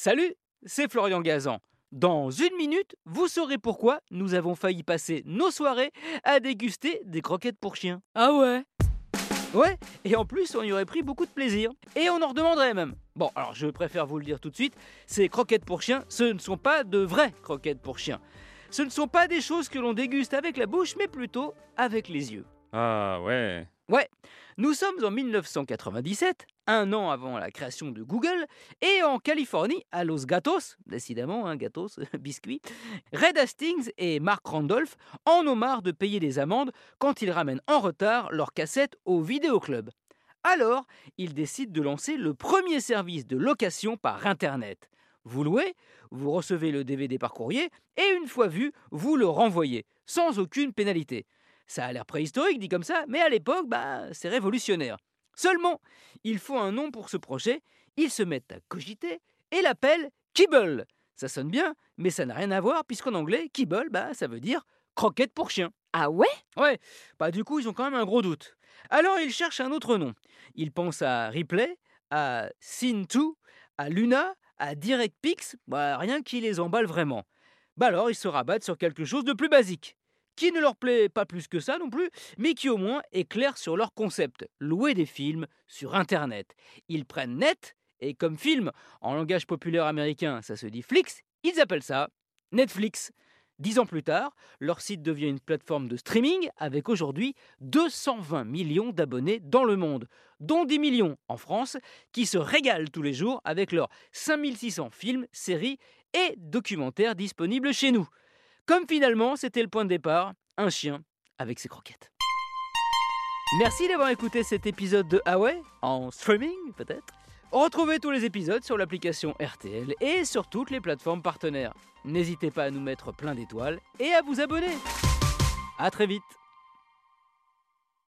Salut, c'est Florian Gazan. Dans une minute, vous saurez pourquoi nous avons failli passer nos soirées à déguster des croquettes pour chiens. Ah ouais? Ouais, et en plus, on y aurait pris beaucoup de plaisir. Et on en redemanderait même. Bon, alors je préfère vous le dire tout de suite, ces croquettes pour chiens, ce ne sont pas de vraies croquettes pour chiens. Ce ne sont pas des choses que l'on déguste avec la bouche, mais plutôt avec les yeux. Ah ouais. Ouais, nous sommes en 1997, un an avant la création de Google, et en Californie, à Los Gatos, décidément, hein, Gatos, biscuit, Red Hastings et Mark Randolph en ont marre de payer des amendes quand ils ramènent en retard leurs cassettes au vidéoclub. Alors, ils décident de lancer le premier service de location par Internet. Vous louez, vous recevez le DVD par courrier, et une fois vu, vous le renvoyez, sans aucune pénalité. Ça a l'air préhistorique dit comme ça, mais à l'époque, bah, c'est révolutionnaire. Seulement, il faut un nom pour ce projet, ils se mettent à cogiter et l'appellent Kibble. Ça sonne bien, mais ça n'a rien à voir puisqu'en anglais, Kibble, bah, ça veut dire croquette pour chien. Ah ouais? Ouais, bah du coup, ils ont quand même un gros doute. Alors, ils cherchent un autre nom. Ils pensent à Ripley, à Scene2, à Luna, à DirectPix, bah, rien qui les emballe vraiment. Bah alors, ils se rabattent sur quelque chose de plus basique qui ne leur plaît pas plus que ça non plus, mais qui au moins est clair sur leur concept, louer des films sur Internet. Ils prennent net, et comme film, en langage populaire américain, ça se dit Flix, ils appellent ça Netflix. Dix ans plus tard, leur site devient une plateforme de streaming avec aujourd'hui 220 millions d'abonnés dans le monde, dont 10 millions en France, qui se régalent tous les jours avec leurs 5600 films, séries et documentaires disponibles chez nous. Comme finalement, c'était le point de départ, un chien avec ses croquettes. Merci d'avoir écouté cet épisode de Huawei, en streaming peut-être? Retrouvez tous les épisodes sur l'application RTL et sur toutes les plateformes partenaires. N'hésitez pas à nous mettre plein d'étoiles et à vous abonner. A très vite